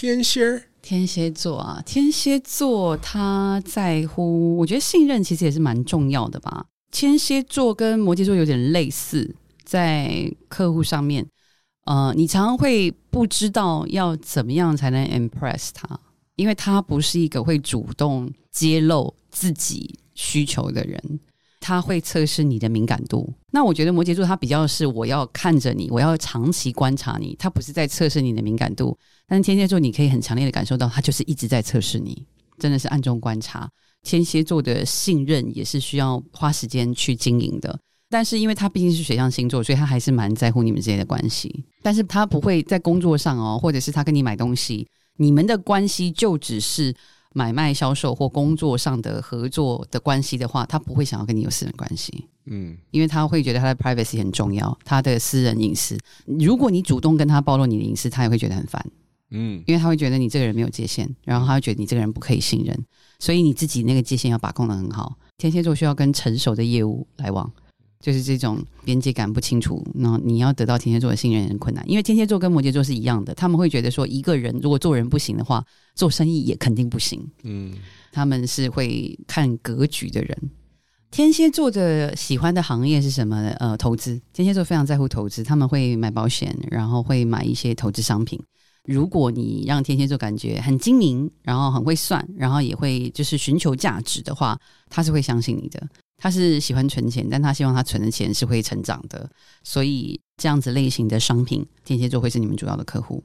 天蝎，天蝎座啊，天蝎座他在乎，我觉得信任其实也是蛮重要的吧。天蝎座跟摩羯座有点类似，在客户上面，呃，你常常会不知道要怎么样才能 impress 他，因为他不是一个会主动揭露自己需求的人。他会测试你的敏感度。那我觉得摩羯座他比较是我要看着你，我要长期观察你。他不是在测试你的敏感度，但是天蝎座你可以很强烈的感受到，他就是一直在测试你，真的是暗中观察。天蝎座的信任也是需要花时间去经营的。但是因为他毕竟是水象星座，所以他还是蛮在乎你们之间的关系。但是他不会在工作上哦，或者是他跟你买东西，你们的关系就只是。买卖、销售或工作上的合作的关系的话，他不会想要跟你有私人关系，嗯，因为他会觉得他的 privacy 很重要，他的私人隐私。如果你主动跟他暴露你的隐私，他也会觉得很烦，嗯，因为他会觉得你这个人没有界限，然后他会觉得你这个人不可以信任，所以你自己那个界限要把控的很好。天蝎座需要跟成熟的业务来往。就是这种边界感不清楚，那你要得到天蝎座的信任很困难，因为天蝎座跟摩羯座是一样的，他们会觉得说一个人如果做人不行的话，做生意也肯定不行。嗯，他们是会看格局的人。天蝎座的喜欢的行业是什么？呃，投资。天蝎座非常在乎投资，他们会买保险，然后会买一些投资商品。如果你让天蝎座感觉很精明，然后很会算，然后也会就是寻求价值的话，他是会相信你的。他是喜欢存钱，但他希望他存的钱是会成长的，所以这样子类型的商品，天蝎座会是你们主要的客户。